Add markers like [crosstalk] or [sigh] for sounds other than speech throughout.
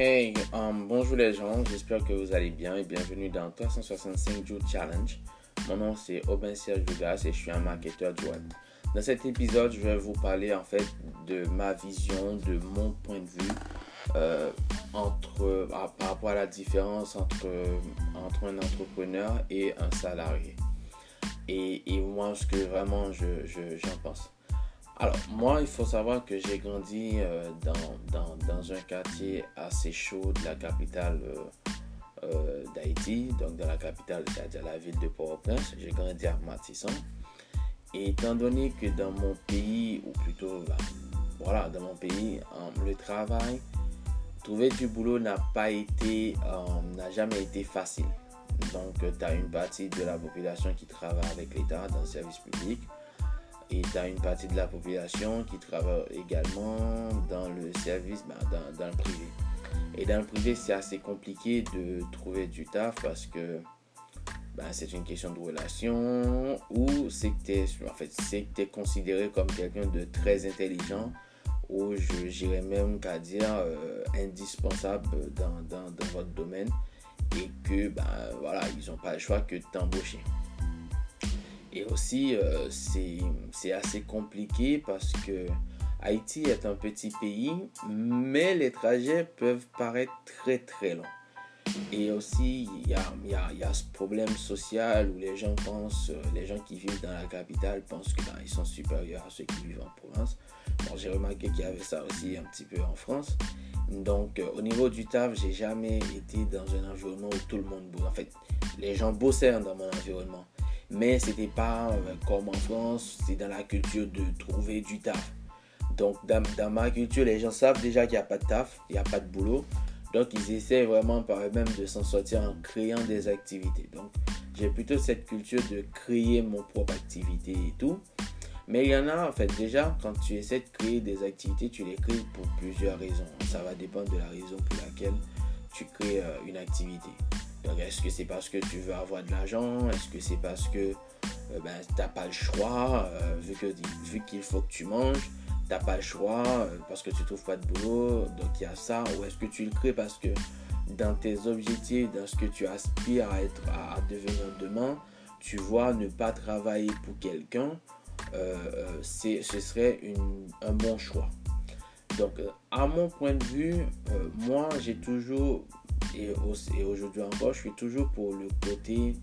Hey, um, bonjour les gens, j'espère que vous allez bien et bienvenue dans 365 Jours Challenge. Mon nom c'est Aubin Serge Dugas et je suis un marketeur du web. Dans cet épisode, je vais vous parler en fait de ma vision, de mon point de vue euh, entre, par rapport à la différence entre, entre un entrepreneur et un salarié. Et, et moi, ce que vraiment j'en je, pense. Alors, moi, il faut savoir que j'ai grandi euh, dans, un quartier assez chaud de la capitale euh, euh, d'Haïti, donc dans la capitale, c'est-à-dire la ville de Port-au-Prince. J'ai grandi à Matisson. Et étant donné que dans mon pays, ou plutôt, bah, voilà, dans mon pays, le travail, trouver du boulot n'a n'a jamais été facile. Donc, tu as une partie de la population qui travaille avec l'État dans le service public et tu as une partie de la population qui travaille également dans le service, ben, dans, le privé. Et dans le privé, c'est assez compliqué de trouver du taf parce que ben, c'est une question de relation ou c'est que tu es, en fait, considéré comme quelqu'un de très intelligent ou j'irais même qu'à dire euh, indispensable dans, dans, dans, votre domaine et que ben, voilà, ils n'ont pas le choix que de t'embaucher. Et aussi, euh, c'est assez compliqué parce que Haïti est un petit pays, mais les trajets peuvent paraître très très longs. Et aussi, il y a, y, y a, ce problème social où les gens pensent, euh, les gens qui vivent dans la capitale pensent qu'ils ben, sont supérieurs à ceux qui vivent en province. Bon, j'ai remarqué qu'il y avait ça aussi un petit peu en France. Donc, euh, au niveau du taf, j'ai jamais été dans un environnement où tout le monde bosse. En fait, les gens bossaient dans mon environnement mais c'était pas euh, comme en France, c'est dans la culture de trouver du taf. Donc dans, ma culture, les gens savent déjà qu'il n'y a pas de taf, il n'y a pas de boulot. Donc ils essaient vraiment par eux-mêmes de s'en sortir en créant des activités. Donc j'ai plutôt cette culture de créer mon propre activité et tout. Mais il y en a en fait déjà quand tu essaies de créer des activités, tu les crées pour plusieurs raisons. Ça va dépendre de la raison pour laquelle tu crées euh, une activité est-ce que c'est parce que tu veux avoir de l'argent? Est-ce que c'est parce que euh, ben, tu n'as pas le choix euh, Vu vu qu'il faut que tu manges, tu n'as pas le choix euh, parce que tu trouves pas de boulot. Donc il y a ça? Ou est-ce que tu le crées parce que dans tes objectifs, dans ce que tu aspires à, être, à, devenir demain, tu vois ne pas travailler pour quelqu'un, ce serait un bon choix. Donc, à mon point de vue, moi, j'ai toujours et, aujourd'hui encore, je suis toujours pour le côté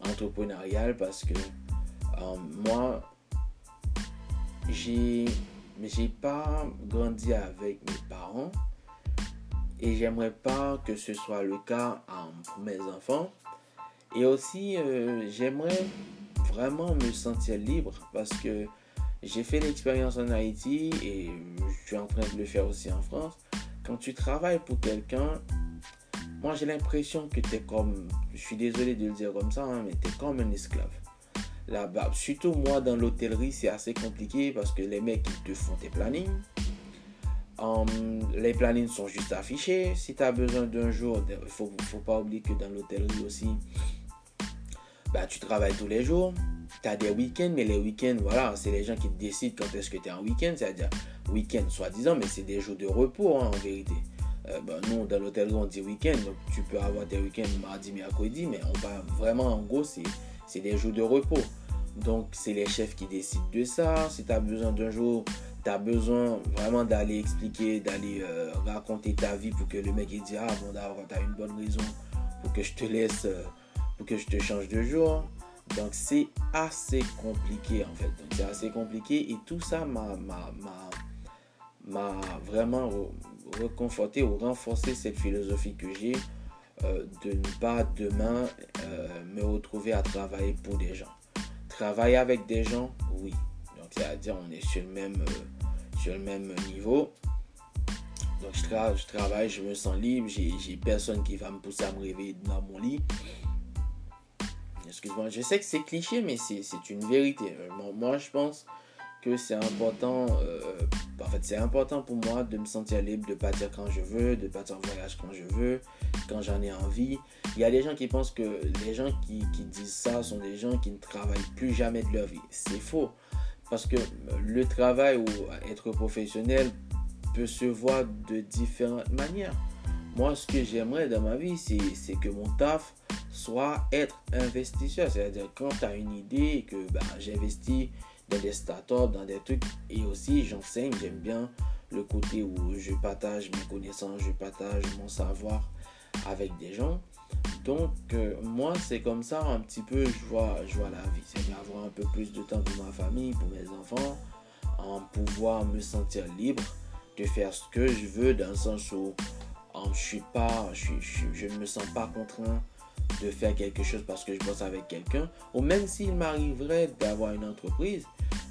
entrepreneurial parce que euh, moi, j'ai j'ai pas grandi avec mes parents et j'aimerais pas que ce soit le cas pour mes enfants. Et aussi, euh, j'aimerais vraiment me sentir libre parce que j'ai fait l'expérience en Haïti et je suis en train de le faire aussi en France. Quand tu travailles pour quelqu'un, moi, j'ai l'impression que tu es comme, je suis désolé de le dire comme ça, hein, mais tu es comme un esclave. Là-bas, surtout moi, dans l'hôtellerie, c'est assez compliqué parce que les mecs, ils te font tes plannings. Hum, les plannings sont juste affichés. Si tu as besoin d'un jour, il faut, faut, pas oublier que dans l'hôtellerie aussi, bah, tu travailles tous les jours. Tu as des week-ends, mais les week-ends, voilà, c'est les gens qui décident quand est-ce que tu es en week-end. C'est-à-dire week-end, soi-disant, mais c'est des jours de repos hein, en vérité. Euh, ben, nous, dans l'hôtel, on dit week-end. Donc, tu peux avoir des week-ends mardi, mercredi, mais on va vraiment, en gros, c'est des jours de repos. Donc, c'est les chefs qui décident de ça. Si tu as besoin d'un jour, tu as besoin vraiment d'aller expliquer, d'aller euh, raconter ta vie pour que le mec dise Ah, bon, d'accord, tu as une bonne raison pour que je te laisse, euh, pour que je te change de jour. Donc, c'est assez compliqué en fait. Donc, c'est assez compliqué et tout ça m'a vraiment reconforter ou renforcer cette philosophie que j'ai euh, de ne pas demain euh, me retrouver à travailler pour des gens. Travailler avec des gens, oui. Donc c'est-à-dire on est sur le même, euh, sur le même niveau. Donc je, je, travaille, je me sens libre, j'ai personne qui va me pousser à me réveiller dans mon lit. Excuse-moi, je sais que c'est cliché, mais c'est une vérité. Moi, je pense que c'est important, euh, en fait, c'est important pour moi de me sentir libre, de partir quand je veux, de partir en voyage quand je veux, quand j'en ai envie. Il y a des gens qui pensent que les gens qui, qui disent ça sont des gens qui ne travaillent plus jamais de leur vie. C'est faux. Parce que le travail ou être professionnel peut se voir de différentes manières. moi, ce que j'aimerais dans ma vie, c'est que mon taf soit être investisseur. C'est-à-dire, quand tu as une idée et que ben, j'investis dans des startups, dans des trucs, et aussi j'enseigne, j'aime bien le côté où je partage mes connaissances, je partage mon savoir avec des gens. Donc, euh, moi, c'est comme ça un petit peu, je vois, je vois la vie. C'est d'avoir un peu plus de temps pour ma famille, pour mes enfants, en pouvoir me sentir libre de faire ce que je veux, dans le sens où je, suis pas, je, ne me sens pas contraint de faire quelque chose parce que je bosse avec quelqu'un, ou même s'il m'arriverait d'avoir une entreprise,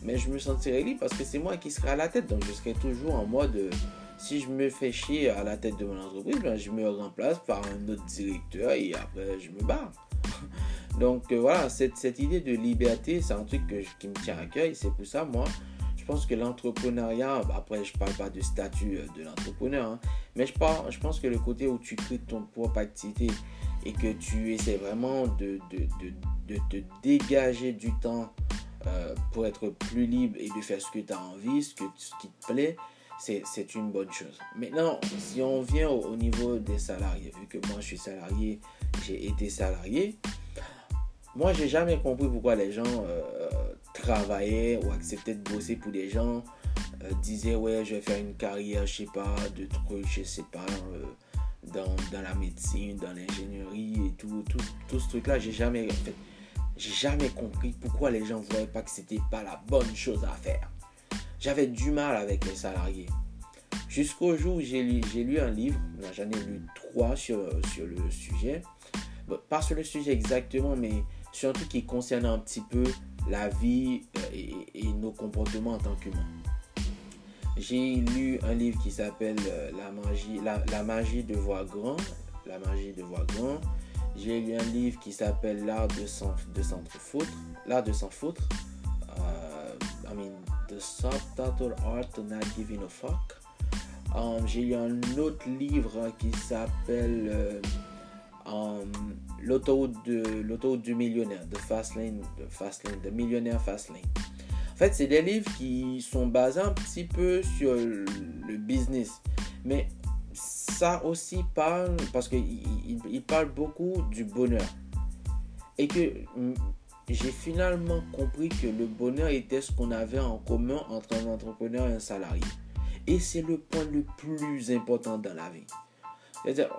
mais je me sentirais libre parce que c'est moi qui serai à la tête, donc je serai toujours en mode si je me fais chier à la tête de mon entreprise, ben, je me remplace par un autre directeur et après je me barre. [laughs] Donc euh, voilà, cette, cette, idée de liberté, c'est un truc qui me tient à cœur c'est pour ça, moi, je pense que l'entrepreneuriat, après je parle pas de statut euh, de l'entrepreneur, hein, mais je, je pense que le côté où tu crées ton propre activité et que tu essaies vraiment de, de, de, de te dégager du temps euh, pour être plus libre et de faire ce que tu as envie, ce, que, ce qui te plaît, c'est une bonne chose. Maintenant, si on vient au, niveau des salariés, vu que moi je suis salarié, j'ai été salarié, moi j'ai jamais compris pourquoi les gens euh, travaillaient ou acceptaient de bosser pour des gens, euh, disaient ouais je vais faire une carrière, je sais pas, de trucs, je sais pas, euh, dans, la médecine, dans l'ingénierie et tout, tout, tout ce truc-là, j'ai jamais, en fait, j'ai jamais compris pourquoi les gens ne voyaient pas que c'était pas la bonne chose à faire j'avais du mal avec les salariés. Jusqu'au jour où j'ai lu, lu, un livre, j'en ai lu trois sur, sur le sujet. pas sur le sujet exactement, mais sur un truc qui concerne un petit peu la vie euh, et, nos comportements en tant qu'humains. J'ai lu un livre qui s'appelle euh, la magie, la, magie de voir grand. La magie de voir. J'ai lu un livre qui s'appelle L'art de s'en foutre. L'art de s'en foutre. Euh, I mean, The Subtitle Art to Not Giving a Fuck. Um, j'ai lu un autre livre qui s'appelle euh, um, L'autoroute du millionnaire, The Fast Lane, The Fast Lane, The Millionaire Fast Lane. En fait, c'est des livres qui sont basés un petit peu sur le business. Mais ça aussi parle, parce qu'il il parle beaucoup du bonheur. Et que j'ai finalement compris que le bonheur était ce qu'on avait en commun entre un entrepreneur et un salarié. Et c'est le point le plus important dans la vie. C'est-à-dire,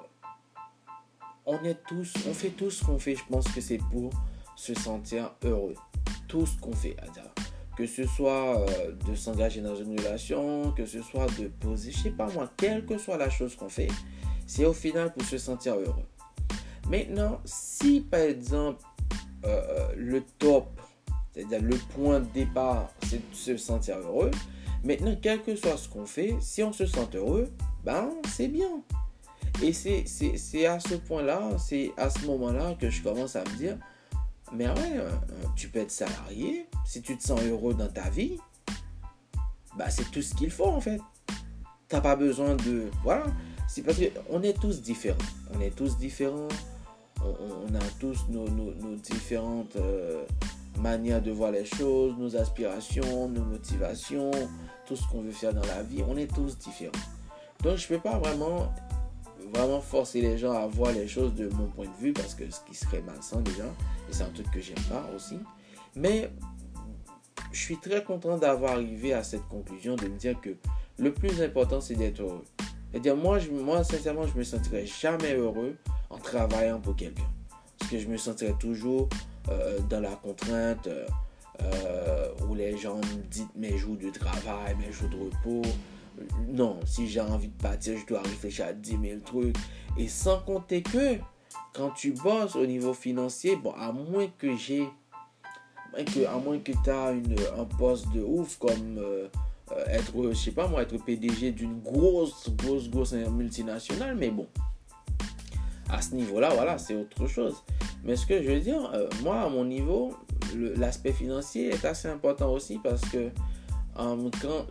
on est tous, on fait tout ce qu'on fait, je pense que c'est pour se sentir heureux. Tout ce qu'on fait, que ce soit euh, de s'engager dans une relation, que ce soit de poser, je sais pas moi, quelle que soit la chose qu'on fait, c'est au final pour se sentir heureux. Maintenant, si par exemple euh, le top, c'est-à-dire le point de départ, c'est de se sentir heureux. Maintenant, quel que soit ce qu'on fait, si on se sent heureux, ben c'est bien. Et c'est à ce point-là, c'est à ce moment-là que je commence à me dire, mais ouais, euh, tu peux être salarié, si tu te sens heureux dans ta vie, bah c'est tout ce qu'il faut en fait. T'as pas besoin de... Voilà. C'est parce qu'on est tous différents. On est tous différents on, a tous nos, différentes euh, manières de voir les choses, nos aspirations, nos motivations, tout ce qu'on veut faire dans la vie. On est tous différents. Donc je peux pas vraiment, vraiment forcer les gens à voir les choses de mon point de vue parce que ce qui serait malsain déjà, et c'est un truc que j'aime pas aussi. Mais je suis très content d'avoir arrivé à cette conclusion de me dire que le plus important c'est d'être heureux. Et dire moi, moi sincèrement, je me sentirais jamais heureux en travaillant pour quelqu'un. Parce que je me sentirais toujours euh, dans la contrainte euh, euh, où les gens me disent mes jours de travail, mes jours de repos. Non, si j'ai envie de partir, je dois réfléchir à 10 000 trucs. Et sans compter que quand tu bosses au niveau financier, bon, à moins que j'ai. À moins que tu as une, un poste de ouf comme être, je sais pas moi, être PDG d'une grosse, grosse, grosse multinationale, mais bon, à ce niveau-là, voilà, c'est autre chose. Mais ce que je veux dire, euh, moi, à mon niveau, l'aspect financier est assez important aussi parce que euh,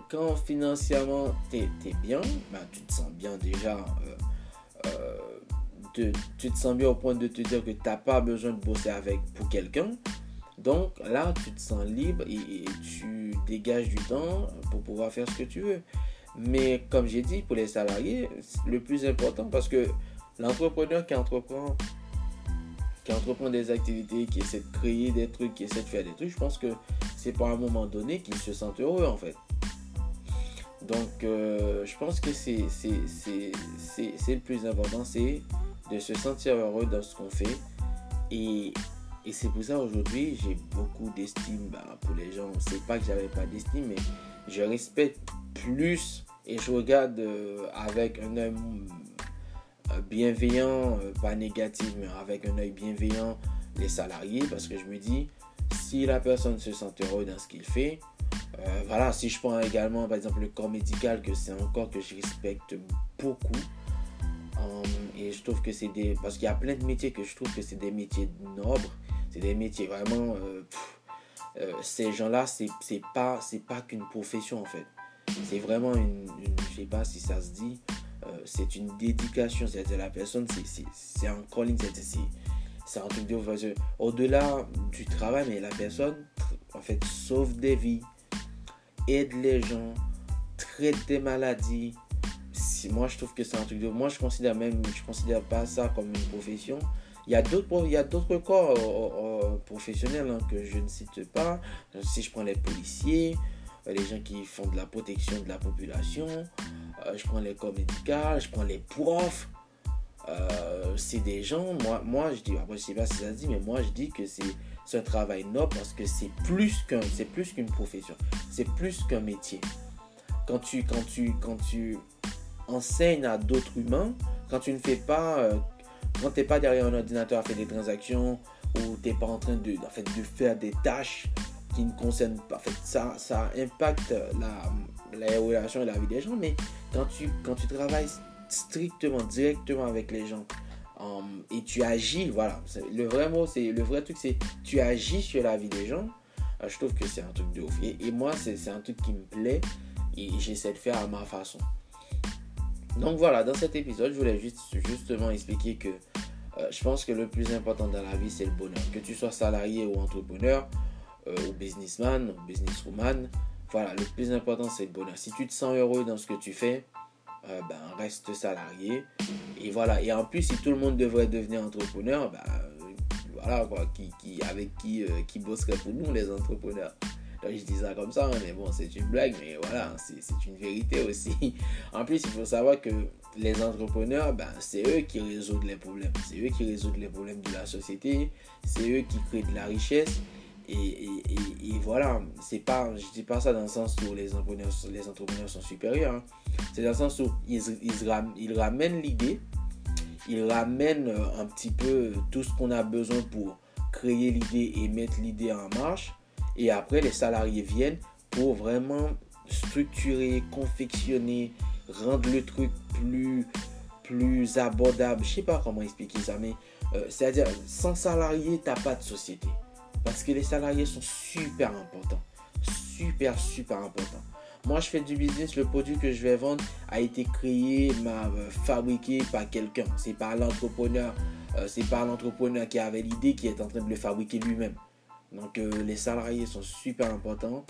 quand, financièrement tu es, bien, ben, tu te sens bien déjà. Euh, tu te sens bien au point de te dire que tu n'as pas besoin de bosser avec pour quelqu'un. Donc là, tu te sens libre et, tu dégages du temps pour pouvoir faire ce que tu veux. Mais comme j'ai dit, pour les salariés, le plus important, parce que l'entrepreneur qui entreprend, qui entreprend des activités, qui essaie de créer des trucs, qui essaie de faire des trucs, je pense que c'est pas un moment donné qu'il se sent heureux en fait. Donc, euh, je pense que c'est le plus important, c'est de se sentir heureux dans ce qu'on fait. Et, et c'est pour ça aujourd'hui, j'ai beaucoup d'estime bah, pour les gens. C'est pas que j'avais pas d'estime, mais je respecte plus et je regarde euh, avec un œil bienveillant, pas négatif, mais avec un œil bienveillant les salariés parce que je me dis, si la personne se sent heureux dans ce qu'il fait, euh, voilà, si je prends également par exemple le corps médical, que c'est un corps que je respecte beaucoup. Euh, et je trouve que c'est des. Parce qu'il y a plein de métiers que je trouve que c'est des métiers nobles. C'est des métiers vraiment. Euh, ces gens-là, c'est pas, pas qu'une profession en fait. C'est vraiment une, Je sais pas si ça se dit. C'est une dédication. C'est-à-dire la personne, c'est un calling. C'est un truc de. Au-delà du travail, mais la personne, en fait, sauve des vies aide les gens, traite des maladies. Moi, je trouve que c'est un truc de... Moi, je considère même, je considère pas ça comme une profession. Il y a d'autres, corps euh, euh, professionnels hein, que je ne cite pas. Si je prends les policiers, euh, les gens qui font de la protection de la population, je prends les corps médicaux, je prends les profs. c'est des gens, moi, moi je dis, après je sais pas si ça dit, mais moi je dis que c'est un travail noble parce que c'est plus qu'un, c'est plus qu'une profession, c'est plus qu'un métier. Quand tu, quand tu, quand tu enseignes à d'autres humains, quand tu ne fais pas, euh, quand tu n'es pas derrière un ordinateur à faire des transactions ou tu n'es pas en train de, en fait, de faire des tâches qui ne concernent pas, ça, ça impacte la, la relation et la vie des gens, mais quand tu, quand tu travailles strictement, directement avec les gens, Um, et tu agis, voilà. Le vrai mot, c'est le vrai truc, c'est tu agis sur la vie des gens. Euh, je trouve que c'est un truc de ouf. Et, moi, c'est un truc qui me plaît et j'essaie de faire à ma façon. Donc voilà, dans cet épisode, je voulais juste, justement expliquer que euh, je pense que le plus important dans la vie, c'est le bonheur. Que tu sois salarié ou entrepreneur, euh, ou businessman, ou businesswoman, voilà, le plus important, c'est le bonheur. Si tu te sens heureux dans ce que tu fais, euh, ben, reste salarié. Et voilà. Et en plus, si tout le monde devrait devenir entrepreneur, ben, voilà quoi, qui, avec qui, euh, qui bosserait pour nous, les entrepreneurs. je dis ça comme ça, hein, mais bon, c'est une blague, mais voilà, c'est une vérité aussi. [laughs] En plus, il faut savoir que les entrepreneurs, ben, c'est eux qui résolvent les problèmes. C'est eux qui résolvent les problèmes de la société. C'est eux qui créent de la richesse. Et, voilà, c'est pas, je dis pas ça dans le sens où les entrepreneurs, les entrepreneurs sont supérieurs. Hein. C'est dans le sens où ils, ils, ramènent l'idée, ils ramènent euh, un petit peu tout ce qu'on a besoin pour créer l'idée et mettre l'idée en marche. Et après, les salariés viennent pour vraiment structurer, confectionner, rendre le truc plus, plus abordable. Je sais pas comment expliquer ça, mais euh, c'est-à-dire, sans salarié, tu n'as pas de société. Parce que les salariés sont super importants. Super, super importants. Moi, je fais du business. Le produit que je vais vendre a été créé, euh, fabriqué par quelqu'un. C'est par l'entrepreneur. Euh, c'est par l'entrepreneur qui avait l'idée qui est en train de le fabriquer lui-même. Donc, euh, les salariés sont super importants.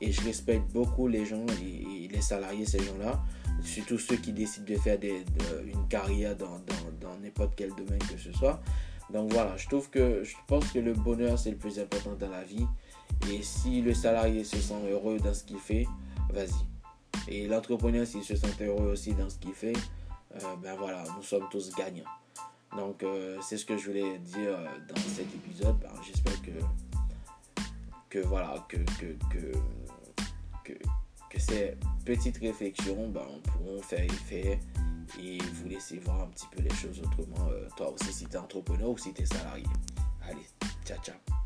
Et je respecte beaucoup les gens et, les salariés, ces gens-là. Surtout ceux qui décident de faire une carrière dans n'importe quel domaine que ce soit. Donc voilà, je trouve que je pense que le bonheur c'est le plus important dans la vie. Et si le salarié se sent heureux dans ce qu'il fait, vas-y. Et l'entrepreneur s'il se sent heureux aussi dans ce qu'il fait, euh, ben voilà, nous sommes tous gagnants. Donc euh, c'est ce que je voulais dire dans cet épisode. Ben, j'espère que, que voilà, que, que, que, que, ces petites réflexions ben, pourront faire effet et vous laissez voir un petit peu les choses autrement, euh, toi aussi si tu es entrepreneur ou si tu es salarié. Allez, ciao ciao.